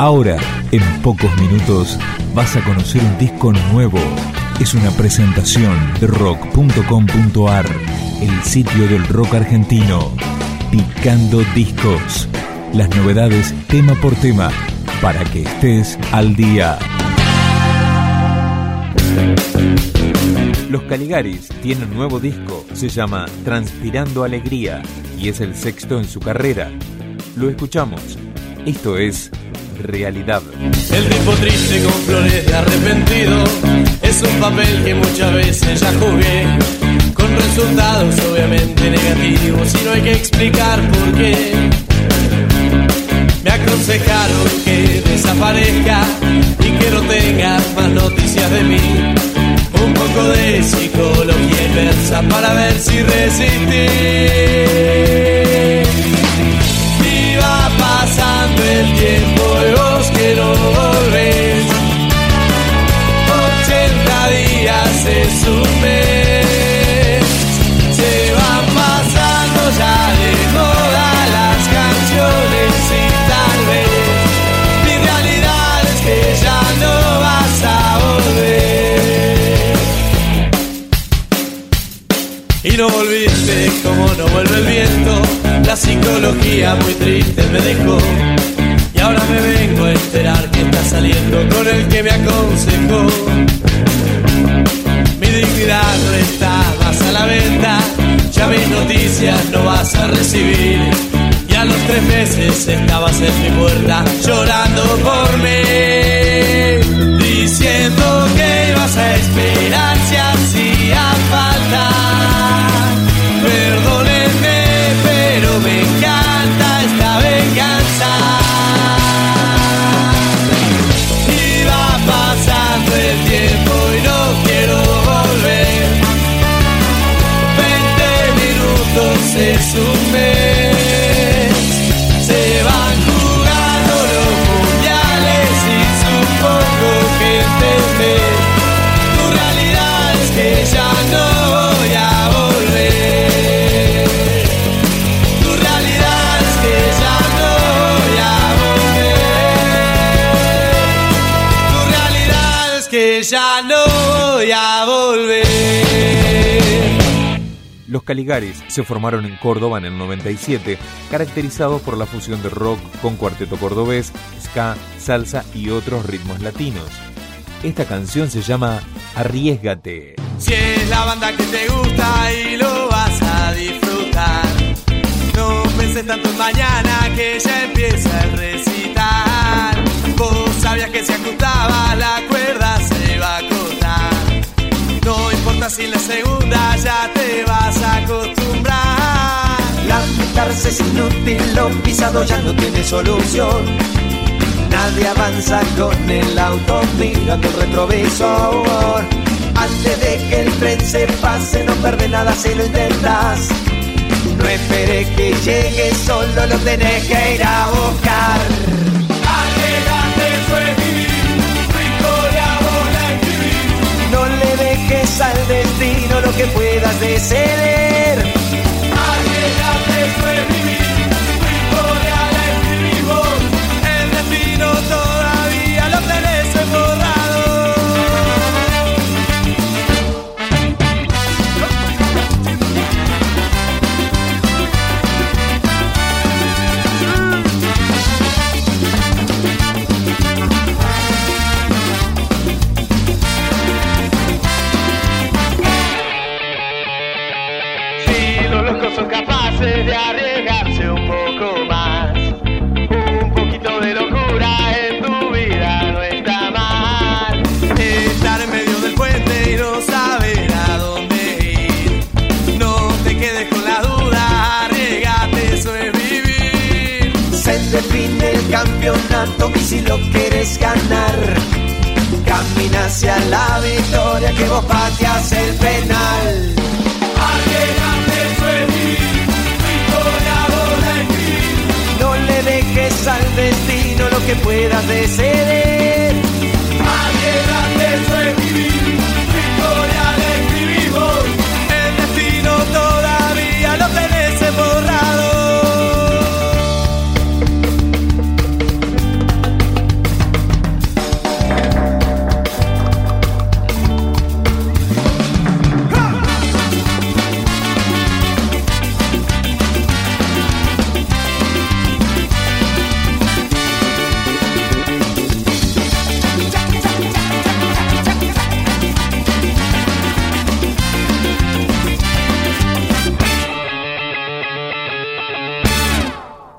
Ahora, en pocos minutos, vas a conocer un disco nuevo. Es una presentación de rock.com.ar, el sitio del rock argentino. Picando discos. Las novedades tema por tema, para que estés al día. Los Caligaris tienen nuevo disco, se llama Transpirando Alegría y es el sexto en su carrera. Lo escuchamos. Esto es realidad. El tipo triste con flores de arrepentido es un papel que muchas veces ya jugué, con resultados obviamente negativos y no hay que explicar por qué. Me aconsejaron que desaparezca y que no tenga más noticias de mí. Un poco de psicología inversa para ver si resistí. Un mes. Se van pasando ya de moda las canciones y tal vez mi realidad es que ya no vas a volver. Y no volviste como no vuelve el viento. La psicología muy triste me dejó. Y ahora me vengo a enterar que está saliendo con el que me aconsejó. Ya mis noticias no vas a recibir. Y a los tres meses estabas en mi puerta llorando por mí. Es un mes. Se van jugando los mundiales y supongo que entendés. Tu realidad es que ya no voy a volver. Tu realidad es que ya no voy a volver. Tu realidad es que ya no voy a volver. Los Caligaris se formaron en Córdoba en el 97, caracterizados por la fusión de rock con cuarteto cordobés, ska, salsa y otros ritmos latinos. Esta canción se llama Arriesgate. Si es la banda que te gusta y lo Lamentarse es inútil, lo pisado ya no tiene solución. Nadie avanza con el auto mirando el retrovisor. Antes de que el tren se pase, no perde nada si lo intentas. No esperes que llegue, solo lo tenés que ir a buscar. No le dejes al destino lo que puedas deceder. Campeonato si lo quieres ganar, camina hacia la victoria que vos pateas el penal. Vos la escribís. No le dejes al destino lo que puedas decidir.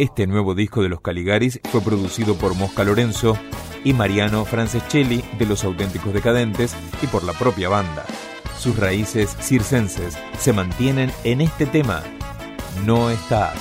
Este nuevo disco de los Caligaris fue producido por Mosca Lorenzo y Mariano Franceschelli de Los Auténticos Decadentes y por la propia banda. Sus raíces circenses se mantienen en este tema. No estás.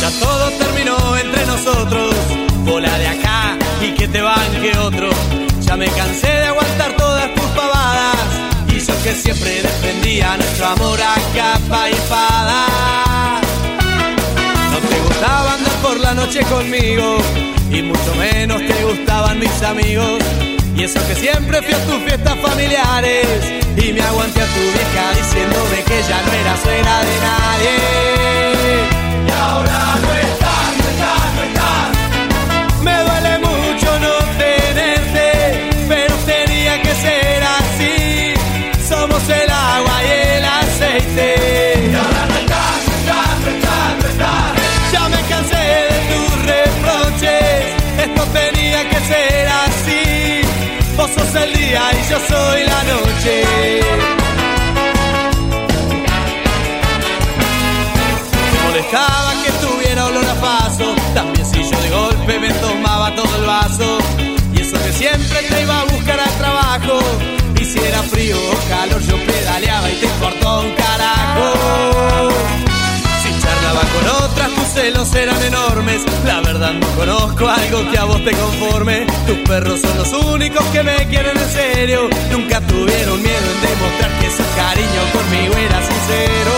Ya todo terminó entre nosotros, bola de acá y que te banque otro. Ya me cansé de aguantar todas tus pavadas y yo que siempre defendía nuestro amor a capa y espada. Noche conmigo y mucho menos te gustaban mis amigos. Y eso que siempre fui a tus fiestas familiares y me aguanté a tu vieja diciéndome que ya no era suena de nadie. Vos sos el día y yo soy la noche. Me molestaba que tuviera olor a paso, también si yo de golpe me tomaba todo el vaso. Y eso que siempre te iba a buscar al trabajo. Y si frío o calor, yo pedaleaba y te importó un carajo. La verdad no conozco algo que a vos te conforme. Tus perros son los únicos que me quieren en serio. Nunca tuvieron miedo en demostrar que su cariño conmigo era sincero.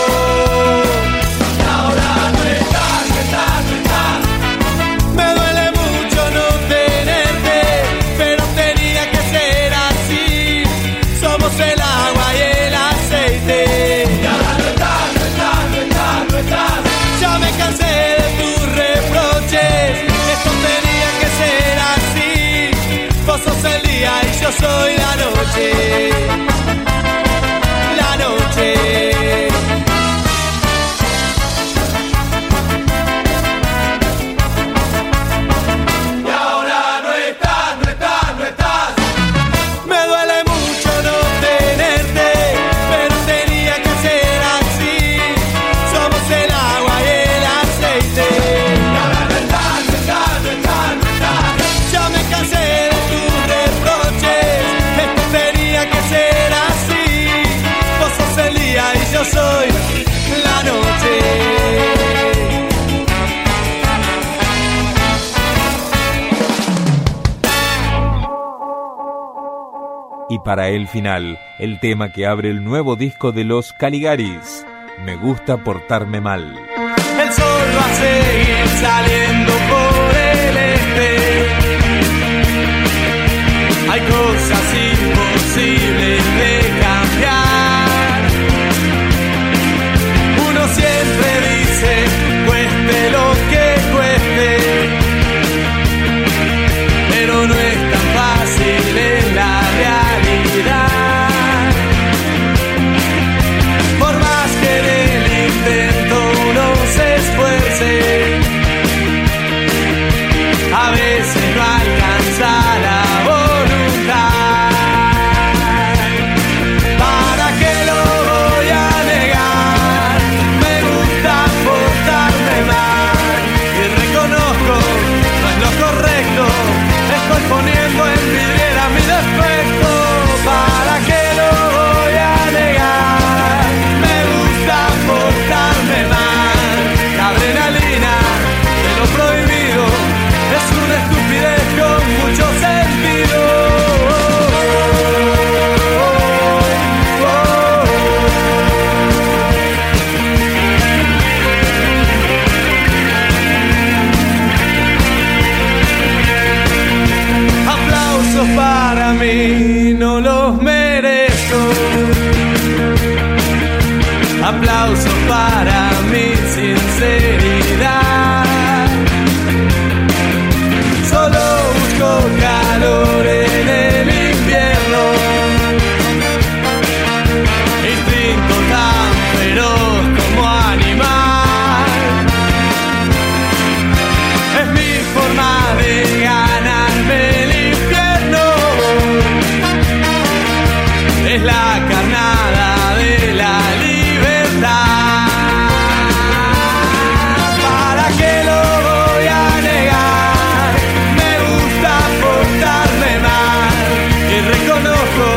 Y ahora no estás, no estás. Soy la para el final, el tema que abre el nuevo disco de los Caligaris. Me gusta portarme mal. El sol va seguir saliendo por Aplauso para mi sinceridad. don't know if